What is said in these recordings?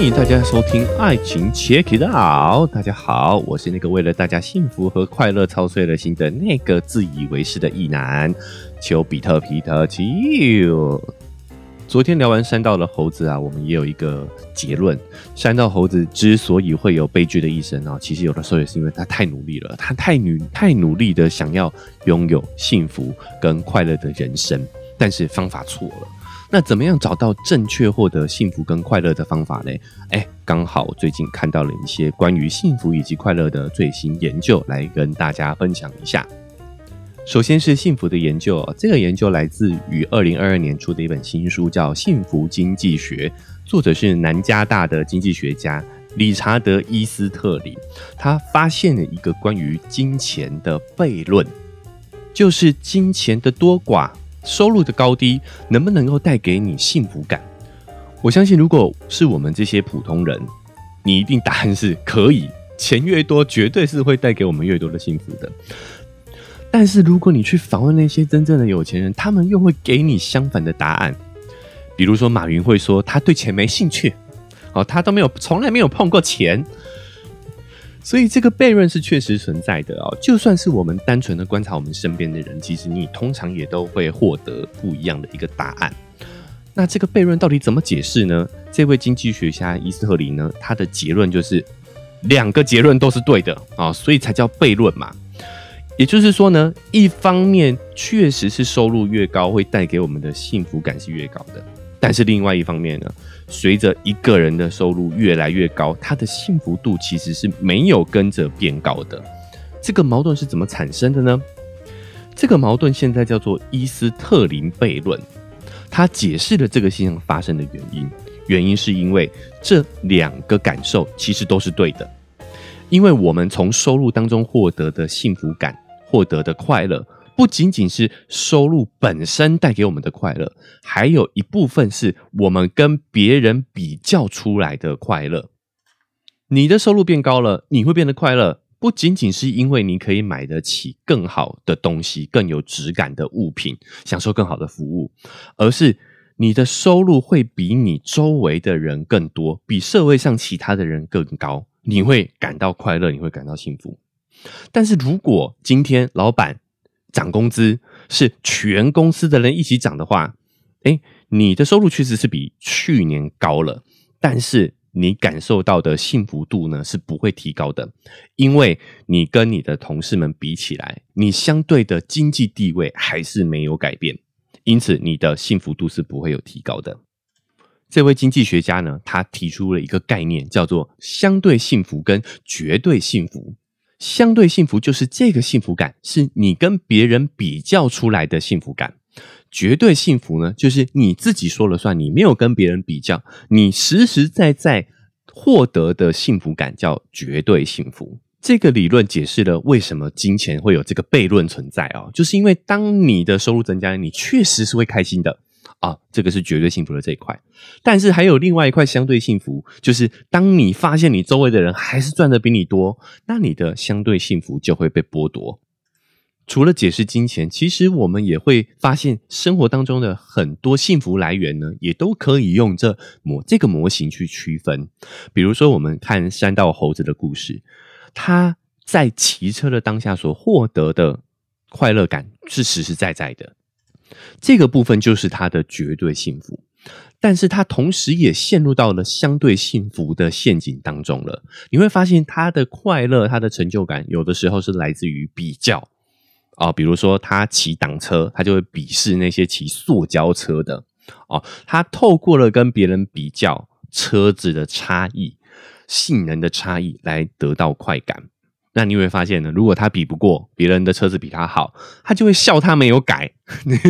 欢迎大家收听《爱情 Check It Out》。大家好，我是那个为了大家幸福和快乐操碎了心的那个自以为是的意男丘比特皮特丘。昨天聊完山道的猴子啊，我们也有一个结论：山道猴子之所以会有悲剧的一生啊，其实有的时候也是因为他太努力了，他太努太努力的想要拥有幸福跟快乐的人生，但是方法错了。那怎么样找到正确获得幸福跟快乐的方法呢？哎，刚好最近看到了一些关于幸福以及快乐的最新研究，来跟大家分享一下。首先是幸福的研究，这个研究来自于二零二二年出的一本新书，叫《幸福经济学》，作者是南加大的经济学家理查德·伊斯特里。他发现了一个关于金钱的悖论，就是金钱的多寡。收入的高低能不能够带给你幸福感？我相信，如果是我们这些普通人，你一定答案是可以。钱越多，绝对是会带给我们越多的幸福的。但是，如果你去访问那些真正的有钱人，他们又会给你相反的答案。比如说，马云会说他对钱没兴趣，哦，他都没有，从来没有碰过钱。所以这个悖论是确实存在的哦。就算是我们单纯的观察我们身边的人，其实你通常也都会获得不一样的一个答案。那这个悖论到底怎么解释呢？这位经济学家伊斯特里呢，他的结论就是两个结论都是对的啊，所以才叫悖论嘛。也就是说呢，一方面确实是收入越高会带给我们的幸福感是越高的，但是另外一方面呢？随着一个人的收入越来越高，他的幸福度其实是没有跟着变高的。这个矛盾是怎么产生的呢？这个矛盾现在叫做伊斯特林悖论。他解释了这个现象发生的原因，原因是因为这两个感受其实都是对的。因为我们从收入当中获得的幸福感、获得的快乐。不仅仅是收入本身带给我们的快乐，还有一部分是我们跟别人比较出来的快乐。你的收入变高了，你会变得快乐，不仅仅是因为你可以买得起更好的东西、更有质感的物品，享受更好的服务，而是你的收入会比你周围的人更多，比社会上其他的人更高，你会感到快乐，你会感到幸福。但是如果今天老板，涨工资是全公司的人一起涨的话，哎，你的收入确实是比去年高了，但是你感受到的幸福度呢是不会提高的，因为你跟你的同事们比起来，你相对的经济地位还是没有改变，因此你的幸福度是不会有提高的。这位经济学家呢，他提出了一个概念，叫做相对幸福跟绝对幸福。相对幸福就是这个幸福感是你跟别人比较出来的幸福感，绝对幸福呢，就是你自己说了算，你没有跟别人比较，你实实在在获得的幸福感叫绝对幸福。这个理论解释了为什么金钱会有这个悖论存在啊，就是因为当你的收入增加，你确实是会开心的。啊，这个是绝对幸福的这一块，但是还有另外一块相对幸福，就是当你发现你周围的人还是赚的比你多，那你的相对幸福就会被剥夺。除了解释金钱，其实我们也会发现生活当中的很多幸福来源呢，也都可以用这模这个模型去区分。比如说，我们看山道猴子的故事，他在骑车的当下所获得的快乐感是实实在在的。这个部分就是他的绝对幸福，但是他同时也陷入到了相对幸福的陷阱当中了。你会发现他的快乐、他的成就感，有的时候是来自于比较啊，比如说他骑挡车，他就会鄙视那些骑塑胶车的哦。他透过了跟别人比较车子的差异、性能的差异来得到快感。那你会发现呢，如果他比不过别人的车子比他好，他就会笑他没有改。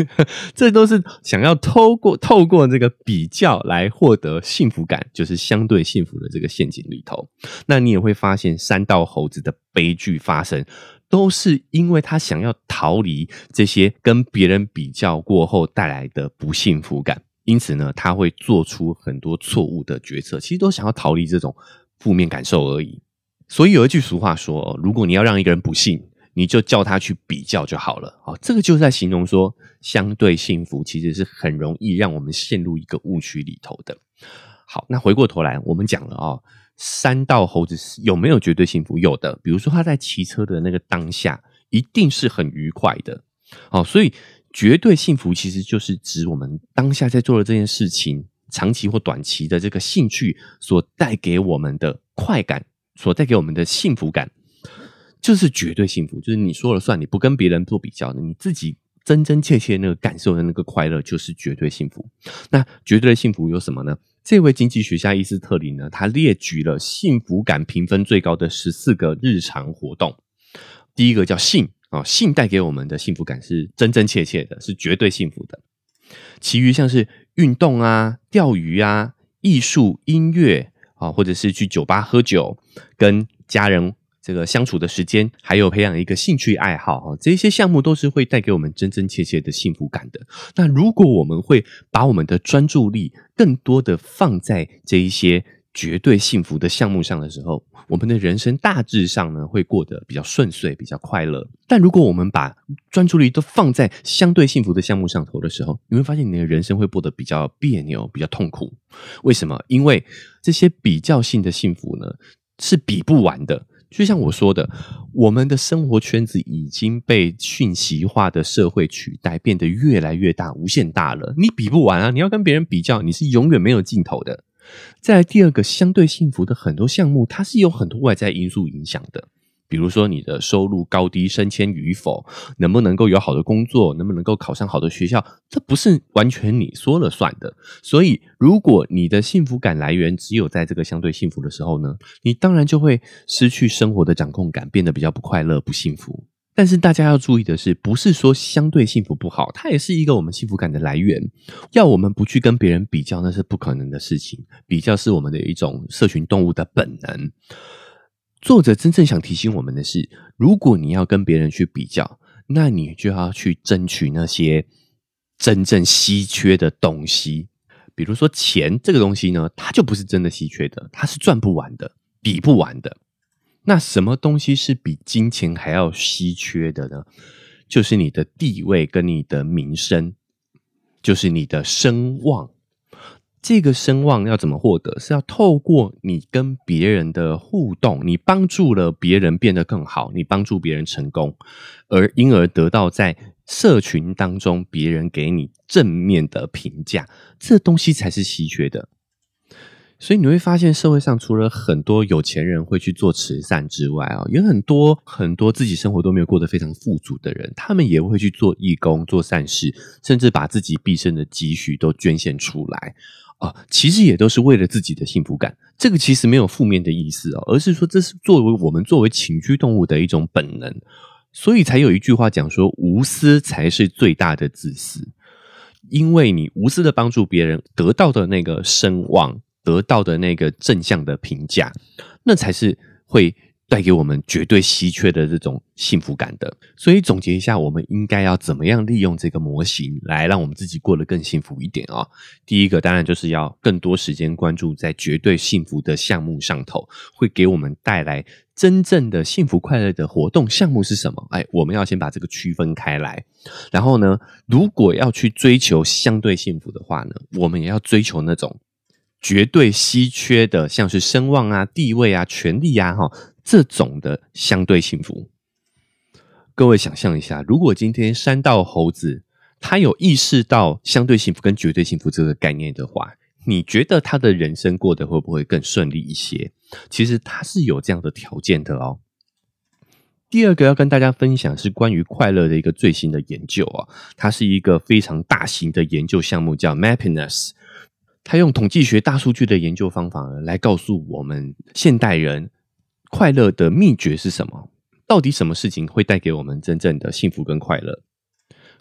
这都是想要透过透过这个比较来获得幸福感，就是相对幸福的这个陷阱里头。那你也会发现，三道猴子的悲剧发生，都是因为他想要逃离这些跟别人比较过后带来的不幸福感，因此呢，他会做出很多错误的决策，其实都想要逃离这种负面感受而已。所以有一句俗话说：“如果你要让一个人不幸，你就叫他去比较就好了。”哦，这个就是在形容说，相对幸福其实是很容易让我们陷入一个误区里头的。好，那回过头来，我们讲了哦，山道猴子有没有绝对幸福？有的，比如说他在骑车的那个当下，一定是很愉快的。哦，所以绝对幸福其实就是指我们当下在做的这件事情，长期或短期的这个兴趣所带给我们的快感，所带给我们的幸福感，就是绝对幸福。就是你说了算，你不跟别人做比较的，你自己。真真切切那个感受的那个快乐，就是绝对幸福。那绝对的幸福有什么呢？这位经济学家伊斯特林呢，他列举了幸福感评分最高的十四个日常活动。第一个叫性啊，性带给我们的幸福感是真真切切的，是绝对幸福的。其余像是运动啊、钓鱼啊、艺术、音乐啊，或者是去酒吧喝酒，跟家人。这个相处的时间，还有培养一个兴趣爱好哈，这些项目都是会带给我们真真切切的幸福感的。那如果我们会把我们的专注力更多的放在这一些绝对幸福的项目上的时候，我们的人生大致上呢会过得比较顺遂、比较快乐。但如果我们把专注力都放在相对幸福的项目上头的时候，你会发现你的人生会过得比较别扭、比较痛苦。为什么？因为这些比较性的幸福呢是比不完的。就像我说的，我们的生活圈子已经被讯息化的社会取代，变得越来越大、无限大了。你比不完啊！你要跟别人比较，你是永远没有尽头的。再来第二个，相对幸福的很多项目，它是有很多外在因素影响的。比如说你的收入高低、升迁与否，能不能够有好的工作，能不能够考上好的学校，这不是完全你说了算的。所以，如果你的幸福感来源只有在这个相对幸福的时候呢，你当然就会失去生活的掌控感，变得比较不快乐、不幸福。但是大家要注意的是，不是说相对幸福不好，它也是一个我们幸福感的来源。要我们不去跟别人比较，那是不可能的事情。比较是我们的一种社群动物的本能。作者真正想提醒我们的是：如果你要跟别人去比较，那你就要去争取那些真正稀缺的东西。比如说钱这个东西呢，它就不是真的稀缺的，它是赚不完的，比不完的。那什么东西是比金钱还要稀缺的呢？就是你的地位跟你的名声，就是你的声望。这个声望要怎么获得？是要透过你跟别人的互动，你帮助了别人变得更好，你帮助别人成功，而因而得到在社群当中别人给你正面的评价，这东西才是稀缺的。所以你会发现，社会上除了很多有钱人会去做慈善之外啊，有很多很多自己生活都没有过得非常富足的人，他们也会去做义工、做善事，甚至把自己毕生的积蓄都捐献出来。啊，其实也都是为了自己的幸福感。这个其实没有负面的意思哦，而是说这是作为我们作为群居动物的一种本能，所以才有一句话讲说，无私才是最大的自私。因为你无私的帮助别人，得到的那个声望，得到的那个正向的评价，那才是会。带给我们绝对稀缺的这种幸福感的，所以总结一下，我们应该要怎么样利用这个模型来让我们自己过得更幸福一点啊？第一个当然就是要更多时间关注在绝对幸福的项目上头，会给我们带来真正的幸福快乐的活动项目是什么？哎，我们要先把这个区分开来。然后呢，如果要去追求相对幸福的话呢，我们也要追求那种绝对稀缺的，像是声望啊、地位啊、权力啊，哈。这种的相对幸福，各位想象一下，如果今天山道猴子他有意识到相对幸福跟绝对幸福这个概念的话，你觉得他的人生过得会不会更顺利一些？其实他是有这样的条件的哦。第二个要跟大家分享是关于快乐的一个最新的研究啊，它是一个非常大型的研究项目，叫 Mappiness。他用统计学大数据的研究方法来告诉我们现代人。快乐的秘诀是什么？到底什么事情会带给我们真正的幸福跟快乐？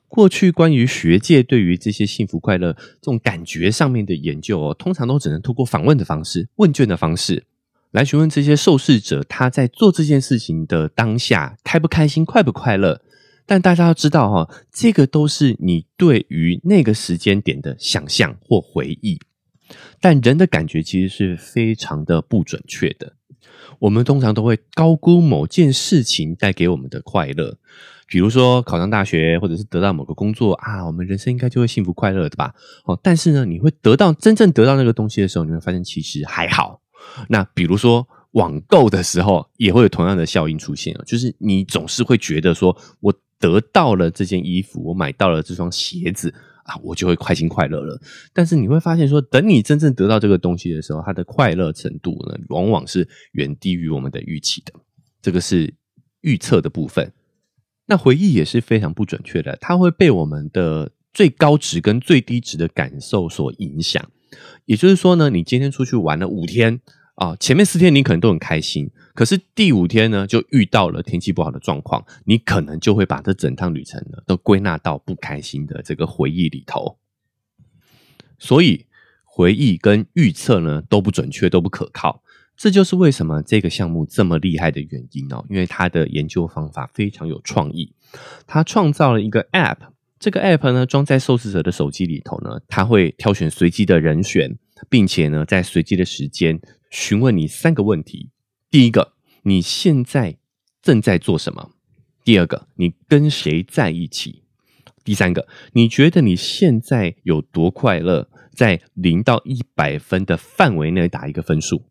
过去关于学界对于这些幸福快乐这种感觉上面的研究哦，通常都只能通过访问的方式、问卷的方式来询问这些受试者，他在做这件事情的当下开不开心、快不快乐。但大家要知道哈，这个都是你对于那个时间点的想象或回忆，但人的感觉其实是非常的不准确的。我们通常都会高估某件事情带给我们的快乐。比如说考上大学，或者是得到某个工作啊，我们人生应该就会幸福快乐的吧？哦，但是呢，你会得到真正得到那个东西的时候，你会发现其实还好。那比如说网购的时候，也会有同样的效应出现就是你总是会觉得说，我得到了这件衣服，我买到了这双鞋子啊，我就会开心快乐了。但是你会发现说，等你真正得到这个东西的时候，它的快乐程度呢，往往是远低于我们的预期的。这个是预测的部分。那回忆也是非常不准确的，它会被我们的最高值跟最低值的感受所影响。也就是说呢，你今天出去玩了五天啊，前面四天你可能都很开心，可是第五天呢，就遇到了天气不好的状况，你可能就会把这整趟旅程呢都归纳到不开心的这个回忆里头。所以回忆跟预测呢都不准确，都不可靠。这就是为什么这个项目这么厉害的原因哦，因为它的研究方法非常有创意。他创造了一个 App，这个 App 呢装在受试者的手机里头呢，他会挑选随机的人选，并且呢在随机的时间询问你三个问题：第一个，你现在正在做什么？第二个，你跟谁在一起？第三个，你觉得你现在有多快乐？在零到一百分的范围内打一个分数。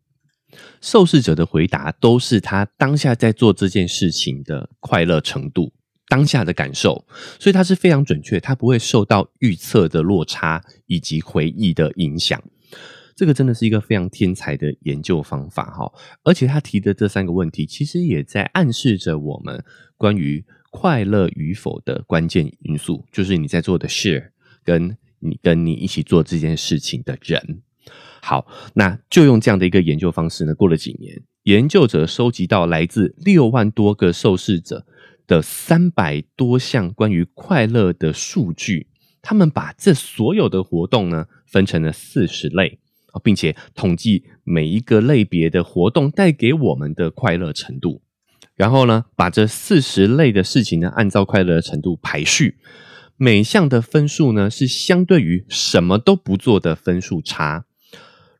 受试者的回答都是他当下在做这件事情的快乐程度、当下的感受，所以它是非常准确，它不会受到预测的落差以及回忆的影响。这个真的是一个非常天才的研究方法哈！而且他提的这三个问题，其实也在暗示着我们关于快乐与否的关键因素，就是你在做的 share，跟你跟你一起做这件事情的人。好，那就用这样的一个研究方式呢。过了几年，研究者收集到来自六万多个受试者的三百多项关于快乐的数据。他们把这所有的活动呢分成了四十类并且统计每一个类别的活动带给我们的快乐程度。然后呢，把这四十类的事情呢按照快乐程度排序，每项的分数呢是相对于什么都不做的分数差。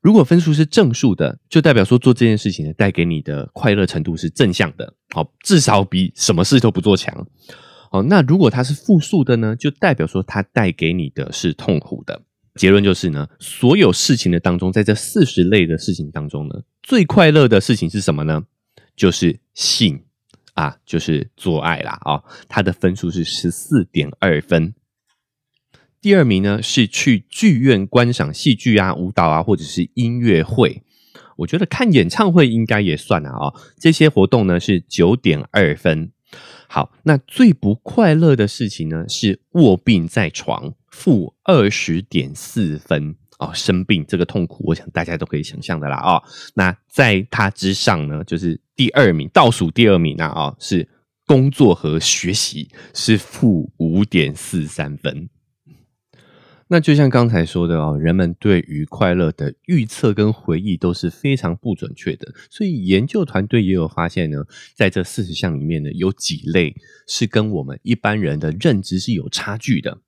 如果分数是正数的，就代表说做这件事情呢，带给你的快乐程度是正向的，好，至少比什么事都不做强。哦，那如果它是负数的呢，就代表说它带给你的是痛苦的。结论就是呢，所有事情的当中，在这四十类的事情当中呢，最快乐的事情是什么呢？就是性啊，就是做爱啦啊，它的分数是十四点二分。第二名呢是去剧院观赏戏剧啊、舞蹈啊，或者是音乐会。我觉得看演唱会应该也算啊啊。这些活动呢是九点二分。好，那最不快乐的事情呢是卧病在床，负二十点四分哦。生病这个痛苦，我想大家都可以想象的啦啊。那在它之上呢，就是第二名，倒数第二名啊啊，是工作和学习，是负五点四三分。那就像刚才说的哦，人们对于快乐的预测跟回忆都是非常不准确的，所以研究团队也有发现呢，在这四十项里面呢，有几类是跟我们一般人的认知是有差距的。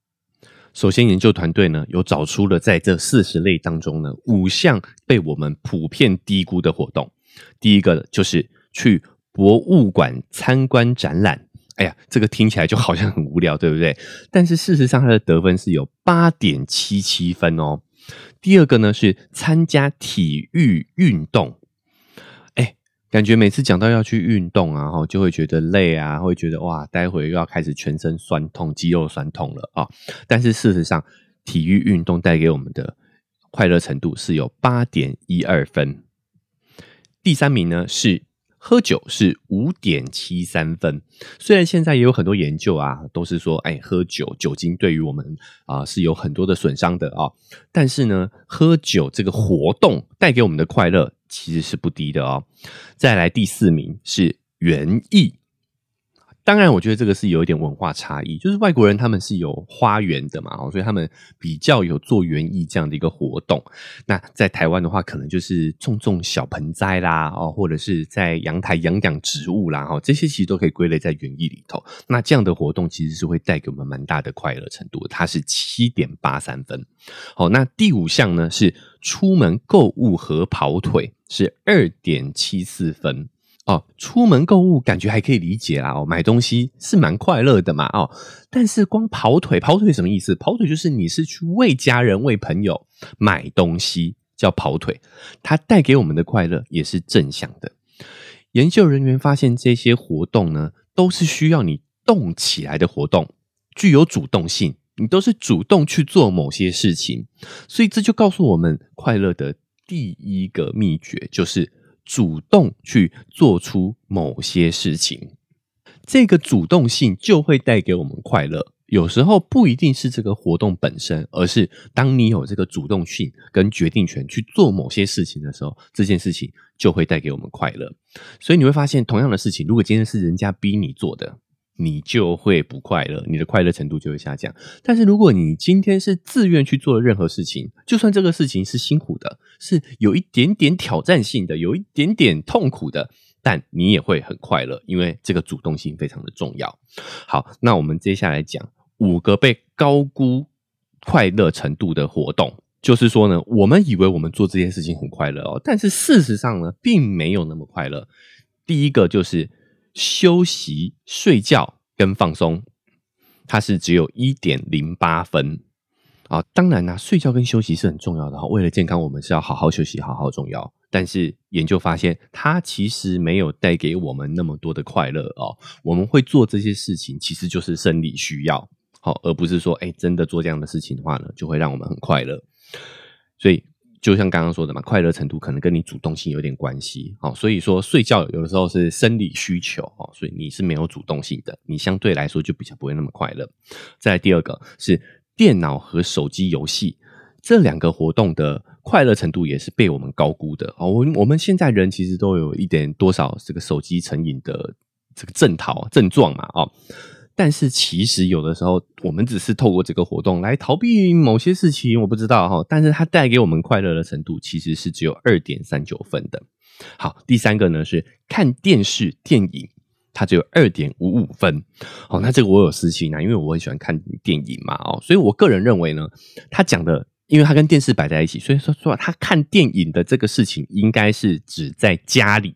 首先，研究团队呢有找出了在这四十类当中呢，五项被我们普遍低估的活动。第一个就是去博物馆参观展览。哎呀，这个听起来就好像很无聊，对不对？但是事实上，它的得分是有八点七七分哦。第二个呢是参加体育运动，感觉每次讲到要去运动啊，哈，就会觉得累啊，会觉得哇，待会又要开始全身酸痛、肌肉酸痛了啊。但是事实上，体育运动带给我们的快乐程度是有八点一二分。第三名呢是。喝酒是五点七三分，虽然现在也有很多研究啊，都是说，哎，喝酒酒精对于我们啊是有很多的损伤的啊，但是呢，喝酒这个活动带给我们的快乐其实是不低的哦。再来第四名是园艺，当然，我觉得这个是有一点文化差异，就是外国人他们是有花园的嘛，所以他们比较有做园艺这样的一个活动。那在台湾的话，可能就是种种小盆栽啦，哦，或者是在阳台养养植物啦，哦，这些其实都可以归类在园艺里头。那这样的活动其实是会带给我们蛮大的快乐程度，它是七点八三分。好，那第五项呢是出门购物和跑腿，是二点七四分。哦，出门购物感觉还可以理解啦，哦，买东西是蛮快乐的嘛，哦，但是光跑腿，跑腿什么意思？跑腿就是你是去为家人、为朋友买东西，叫跑腿，它带给我们的快乐也是正向的。研究人员发现，这些活动呢，都是需要你动起来的活动，具有主动性，你都是主动去做某些事情，所以这就告诉我们，快乐的第一个秘诀就是。主动去做出某些事情，这个主动性就会带给我们快乐。有时候不一定是这个活动本身，而是当你有这个主动性跟决定权去做某些事情的时候，这件事情就会带给我们快乐。所以你会发现，同样的事情，如果今天是人家逼你做的。你就会不快乐，你的快乐程度就会下降。但是如果你今天是自愿去做任何事情，就算这个事情是辛苦的，是有一点点挑战性的，有一点点痛苦的，但你也会很快乐，因为这个主动性非常的重要。好，那我们接下来讲五个被高估快乐程度的活动，就是说呢，我们以为我们做这件事情很快乐哦，但是事实上呢，并没有那么快乐。第一个就是。休息、睡觉跟放松，它是只有一点零八分啊。当然啦，睡觉跟休息是很重要的哈。为了健康，我们是要好好休息，好好重要。但是研究发现，它其实没有带给我们那么多的快乐哦。我们会做这些事情，其实就是生理需要，好，而不是说，哎，真的做这样的事情的话呢，就会让我们很快乐。所以。就像刚刚说的嘛，快乐程度可能跟你主动性有点关系，好，所以说睡觉有的时候是生理需求，哦，所以你是没有主动性的，你相对来说就比较不会那么快乐。再来第二个是电脑和手机游戏这两个活动的快乐程度也是被我们高估的，哦，我我们现在人其实都有一点多少这个手机成瘾的这个症头症状嘛，哦。但是其实有的时候，我们只是透过这个活动来逃避某些事情，我不知道哈。但是它带给我们快乐的程度其实是只有二点三九分的。好，第三个呢是看电视电影，它只有二点五五分。哦，那这个我有私心啊，因为我很喜欢看电影嘛，哦，所以我个人认为呢，他讲的，因为他跟电视摆在一起，所以说说他看电影的这个事情，应该是指在家里，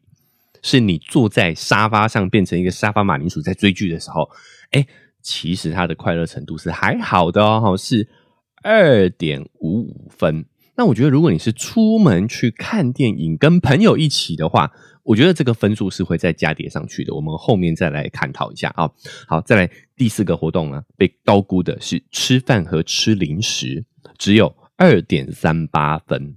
是你坐在沙发上变成一个沙发马铃薯在追剧的时候。哎，其实他的快乐程度是还好的哦，是二点五五分。那我觉得，如果你是出门去看电影，跟朋友一起的话，我觉得这个分数是会再加叠上去的。我们后面再来探讨一下啊。好，再来第四个活动呢，被高估的是吃饭和吃零食，只有二点三八分。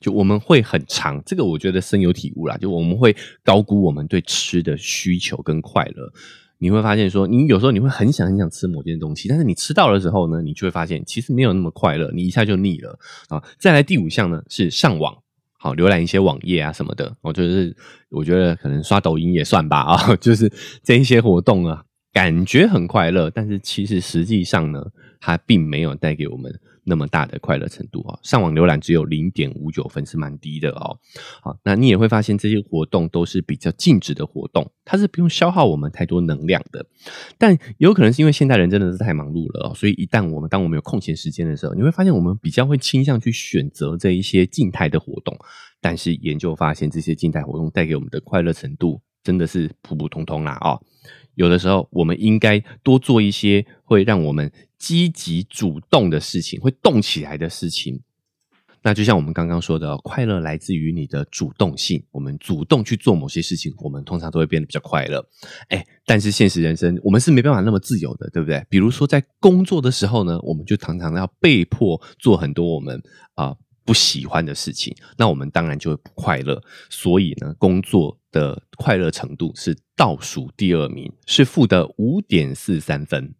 就我们会很长，这个我觉得深有体悟啦。就我们会高估我们对吃的需求跟快乐。你会发现，说你有时候你会很想很想吃某件东西，但是你吃到的时候呢，你就会发现其实没有那么快乐，你一下就腻了啊。再来第五项呢是上网，好浏览一些网页啊什么的，我就是我觉得可能刷抖音也算吧啊，就是这一些活动啊，感觉很快乐，但是其实实际上呢，它并没有带给我们。那么大的快乐程度啊，上网浏览只有零点五九分，是蛮低的哦。好，那你也会发现这些活动都是比较静止的活动，它是不用消耗我们太多能量的。但有可能是因为现代人真的是太忙碌了哦，所以一旦我们当我们有空闲时间的时候，你会发现我们比较会倾向去选择这一些静态的活动。但是研究发现，这些静态活动带给我们的快乐程度真的是普普通通啦哦。有的时候，我们应该多做一些会让我们积极主动的事情，会动起来的事情。那就像我们刚刚说的，快乐来自于你的主动性。我们主动去做某些事情，我们通常都会变得比较快乐。哎，但是现实人生，我们是没办法那么自由的，对不对？比如说在工作的时候呢，我们就常常要被迫做很多我们啊。不喜欢的事情，那我们当然就会不快乐。所以呢，工作的快乐程度是倒数第二名，是负的五点四三分。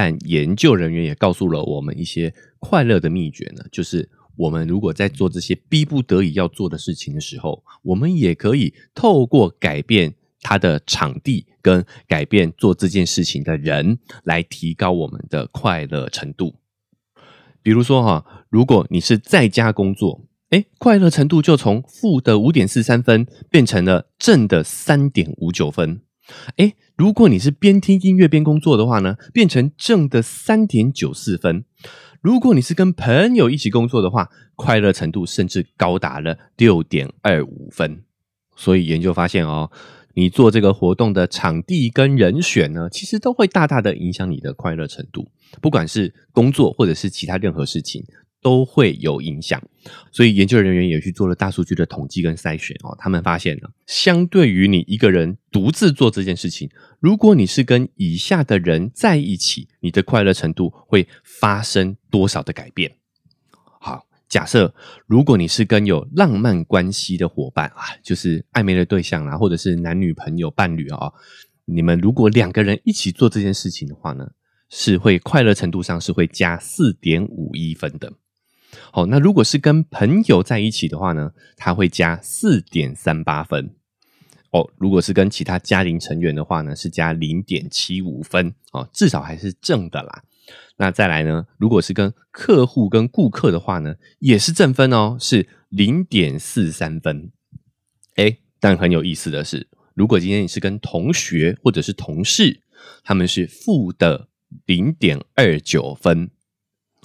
但研究人员也告诉了我们一些快乐的秘诀呢，就是我们如果在做这些逼不得已要做的事情的时候，我们也可以透过改变它的场地跟改变做这件事情的人，来提高我们的快乐程度。比如说哈，如果你是在家工作，哎，快乐程度就从负的五点四三分变成了正的三点五九分。哎，如果你是边听音乐边工作的话呢，变成正的三点九四分。如果你是跟朋友一起工作的话，快乐程度甚至高达了六点二五分。所以研究发现哦，你做这个活动的场地跟人选呢，其实都会大大的影响你的快乐程度，不管是工作或者是其他任何事情。都会有影响，所以研究人员也去做了大数据的统计跟筛选哦。他们发现呢，相对于你一个人独自做这件事情，如果你是跟以下的人在一起，你的快乐程度会发生多少的改变？好，假设如果你是跟有浪漫关系的伙伴啊，就是暧昧的对象啦，或者是男女朋友伴侣啊，你们如果两个人一起做这件事情的话呢，是会快乐程度上是会加四点五一分的。好，那如果是跟朋友在一起的话呢，他会加四点三八分。哦，如果是跟其他家庭成员的话呢，是加零点七五分。哦，至少还是正的啦。那再来呢，如果是跟客户跟顾客的话呢，也是正分哦，是零点四三分。哎，但很有意思的是，如果今天你是跟同学或者是同事，他们是负的零点二九分。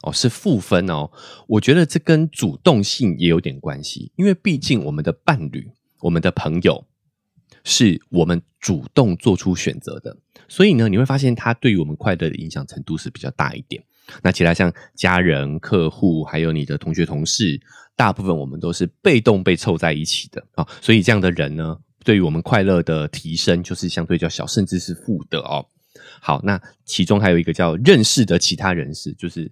哦，是负分哦。我觉得这跟主动性也有点关系，因为毕竟我们的伴侣、我们的朋友是我们主动做出选择的，所以呢，你会发现他对于我们快乐的影响程度是比较大一点。那其他像家人、客户，还有你的同学、同事，大部分我们都是被动被凑在一起的啊。所以这样的人呢，对于我们快乐的提升就是相对较小，甚至是负的哦。好，那其中还有一个叫认识的其他人士，就是。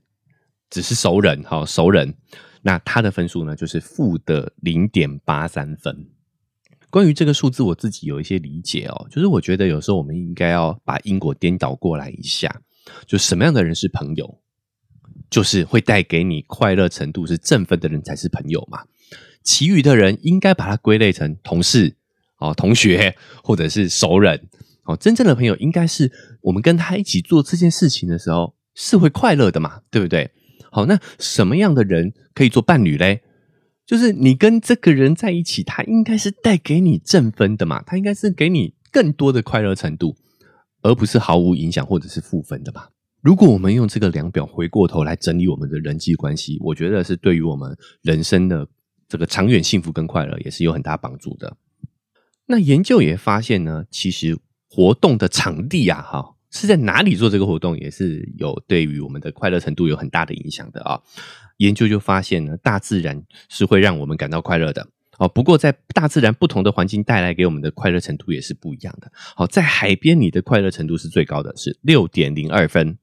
只是熟人哈，熟人，那他的分数呢，就是负的零点八三分。关于这个数字，我自己有一些理解哦，就是我觉得有时候我们应该要把因果颠倒过来一下，就什么样的人是朋友，就是会带给你快乐程度是正分的人才是朋友嘛。其余的人应该把它归类成同事哦、同学或者是熟人哦。真正的朋友应该是我们跟他一起做这件事情的时候是会快乐的嘛，对不对？好，那什么样的人可以做伴侣嘞？就是你跟这个人在一起，他应该是带给你正分的嘛，他应该是给你更多的快乐程度，而不是毫无影响或者是负分的嘛。如果我们用这个量表回过头来整理我们的人际关系，我觉得是对于我们人生的这个长远幸福跟快乐也是有很大帮助的。那研究也发现呢，其实活动的场地呀，哈。是在哪里做这个活动，也是有对于我们的快乐程度有很大的影响的啊。研究就发现呢，大自然是会让我们感到快乐的哦。不过，在大自然不同的环境带来给我们的快乐程度也是不一样的。好，在海边，你的快乐程度是最高的，是六点零二分；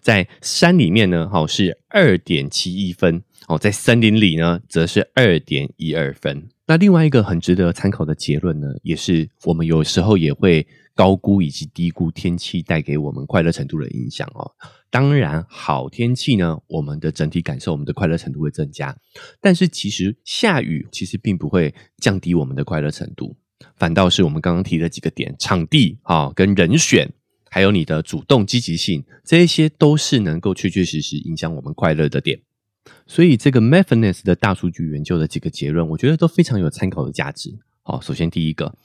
在山里面呢，好是二点七一分；哦，在森林里呢，则是二点一二分。那另外一个很值得参考的结论呢，也是我们有时候也会。高估以及低估天气带给我们快乐程度的影响哦。当然，好天气呢，我们的整体感受，我们的快乐程度会增加。但是，其实下雨其实并不会降低我们的快乐程度，反倒是我们刚刚提的几个点，场地啊，跟人选，还有你的主动积极性，这些都是能够确确实实影响我们快乐的点。所以，这个 m e t h n e s s 的大数据研究的几个结论，我觉得都非常有参考的价值。好，首先第一个，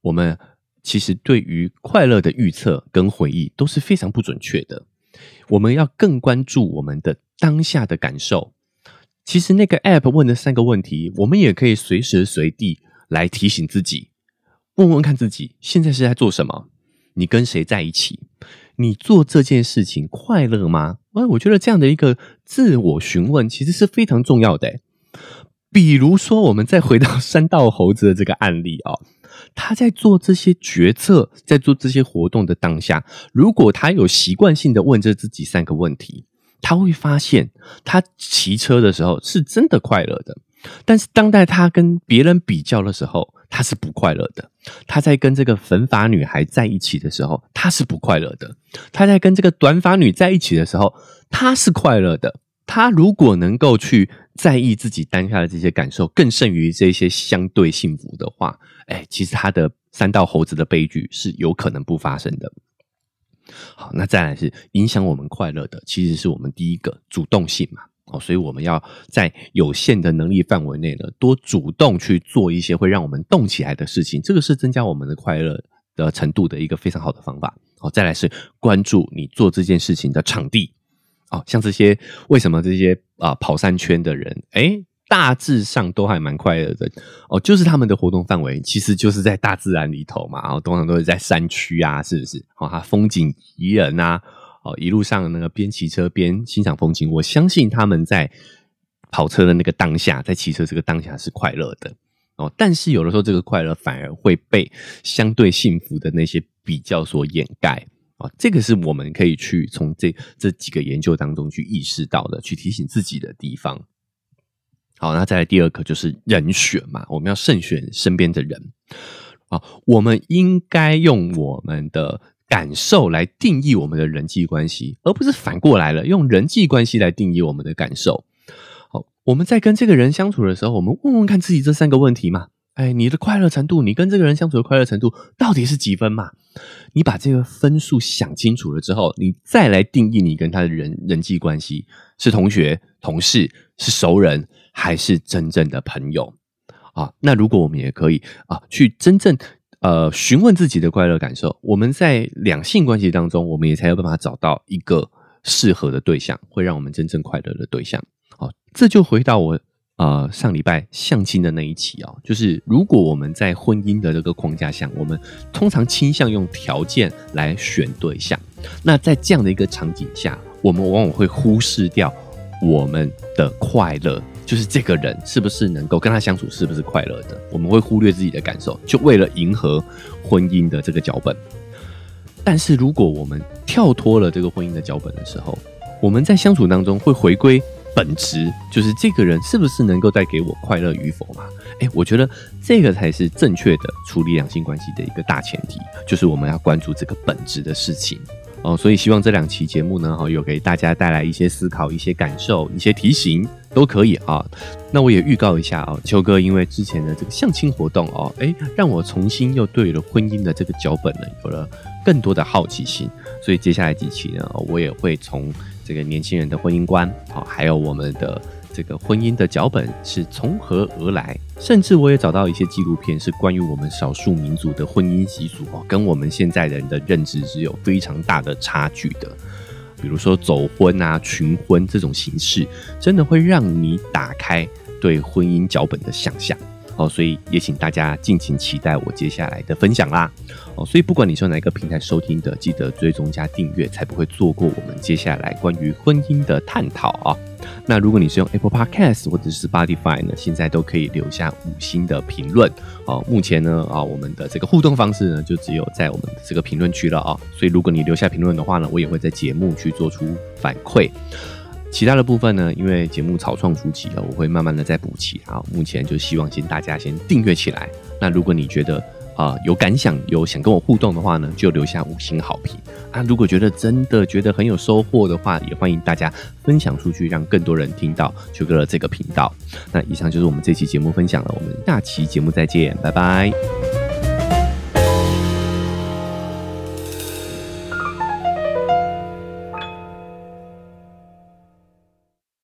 我们。其实对于快乐的预测跟回忆都是非常不准确的。我们要更关注我们的当下的感受。其实那个 App 问的三个问题，我们也可以随时随地来提醒自己，问问看自己现在是在做什么？你跟谁在一起？你做这件事情快乐吗？哎，我觉得这样的一个自我询问其实是非常重要的。比如说，我们再回到山道猴子的这个案例啊。他在做这些决策，在做这些活动的当下，如果他有习惯性的问着自己三个问题，他会发现他骑车的时候是真的快乐的。但是，当代他跟别人比较的时候，他是不快乐的。他在跟这个粉发女孩在一起的时候，他是不快乐的。他在跟这个短发女在一起的时候，他是快乐的。他如果能够去在意自己当下的这些感受，更胜于这些相对幸福的话，哎，其实他的三道猴子的悲剧是有可能不发生的。好，那再来是影响我们快乐的，其实是我们第一个主动性嘛。哦，所以我们要在有限的能力范围内呢，多主动去做一些会让我们动起来的事情，这个是增加我们的快乐的程度的一个非常好的方法。哦，再来是关注你做这件事情的场地。哦，像这些为什么这些啊跑三圈的人，哎，大致上都还蛮快乐的。哦，就是他们的活动范围其实就是在大自然里头嘛，然后通常都是在山区啊，是不是？哦，它风景宜人啊。哦，一路上那个边骑车边欣赏风景，我相信他们在跑车的那个当下，在骑车这个当下是快乐的哦。但是有的时候，这个快乐反而会被相对幸福的那些比较所掩盖啊。这个是我们可以去从这这几个研究当中去意识到的，去提醒自己的地方。好，那再来第二个就是人选嘛，我们要慎选身边的人啊。我们应该用我们的。感受来定义我们的人际关系，而不是反过来了，用人际关系来定义我们的感受。好，我们在跟这个人相处的时候，我们问问看自己这三个问题嘛？哎，你的快乐程度，你跟这个人相处的快乐程度到底是几分嘛？你把这个分数想清楚了之后，你再来定义你跟他的人人际关系是同学、同事、是熟人，还是真正的朋友啊？那如果我们也可以啊，去真正。呃，询问自己的快乐感受，我们在两性关系当中，我们也才有办法找到一个适合的对象，会让我们真正快乐的对象。好，这就回到我呃上礼拜相亲的那一期哦，就是如果我们在婚姻的这个框架下，我们通常倾向用条件来选对象，那在这样的一个场景下，我们往往会忽视掉我们的快乐。就是这个人是不是能够跟他相处，是不是快乐的？我们会忽略自己的感受，就为了迎合婚姻的这个脚本。但是如果我们跳脱了这个婚姻的脚本的时候，我们在相处当中会回归本质，就是这个人是不是能够带给我快乐与否嘛？哎，我觉得这个才是正确的处理两性关系的一个大前提，就是我们要关注这个本质的事情。哦，所以希望这两期节目呢，哈，有给大家带来一些思考、一些感受、一些提醒，都可以啊。那我也预告一下哦，秋哥因为之前的这个相亲活动哦，哎，让我重新又对了婚姻的这个脚本呢，有了更多的好奇心。所以接下来几期呢，我也会从这个年轻人的婚姻观，好，还有我们的。这个婚姻的脚本是从何而来？甚至我也找到一些纪录片，是关于我们少数民族的婚姻习俗哦，跟我们现在人的认知是有非常大的差距的。比如说走婚啊、群婚这种形式，真的会让你打开对婚姻脚本的想象哦。所以也请大家敬请期待我接下来的分享啦哦。所以不管你是用哪个平台收听的，记得追踪加订阅，才不会错过我们接下来关于婚姻的探讨啊。那如果你是用 Apple Podcast 或者是 Spotify 呢，现在都可以留下五星的评论哦。目前呢，啊，我们的这个互动方式呢，就只有在我们的这个评论区了啊。所以如果你留下评论的话呢，我也会在节目去做出反馈。其他的部分呢，因为节目草创初期啊，我会慢慢的再补齐啊。目前就希望先大家先订阅起来。那如果你觉得，啊，有感想有想跟我互动的话呢，就留下五星好评啊！如果觉得真的觉得很有收获的话，也欢迎大家分享出去，让更多人听到秋哥的这个频道。那以上就是我们这期节目分享了，我们下期节目再见，拜拜。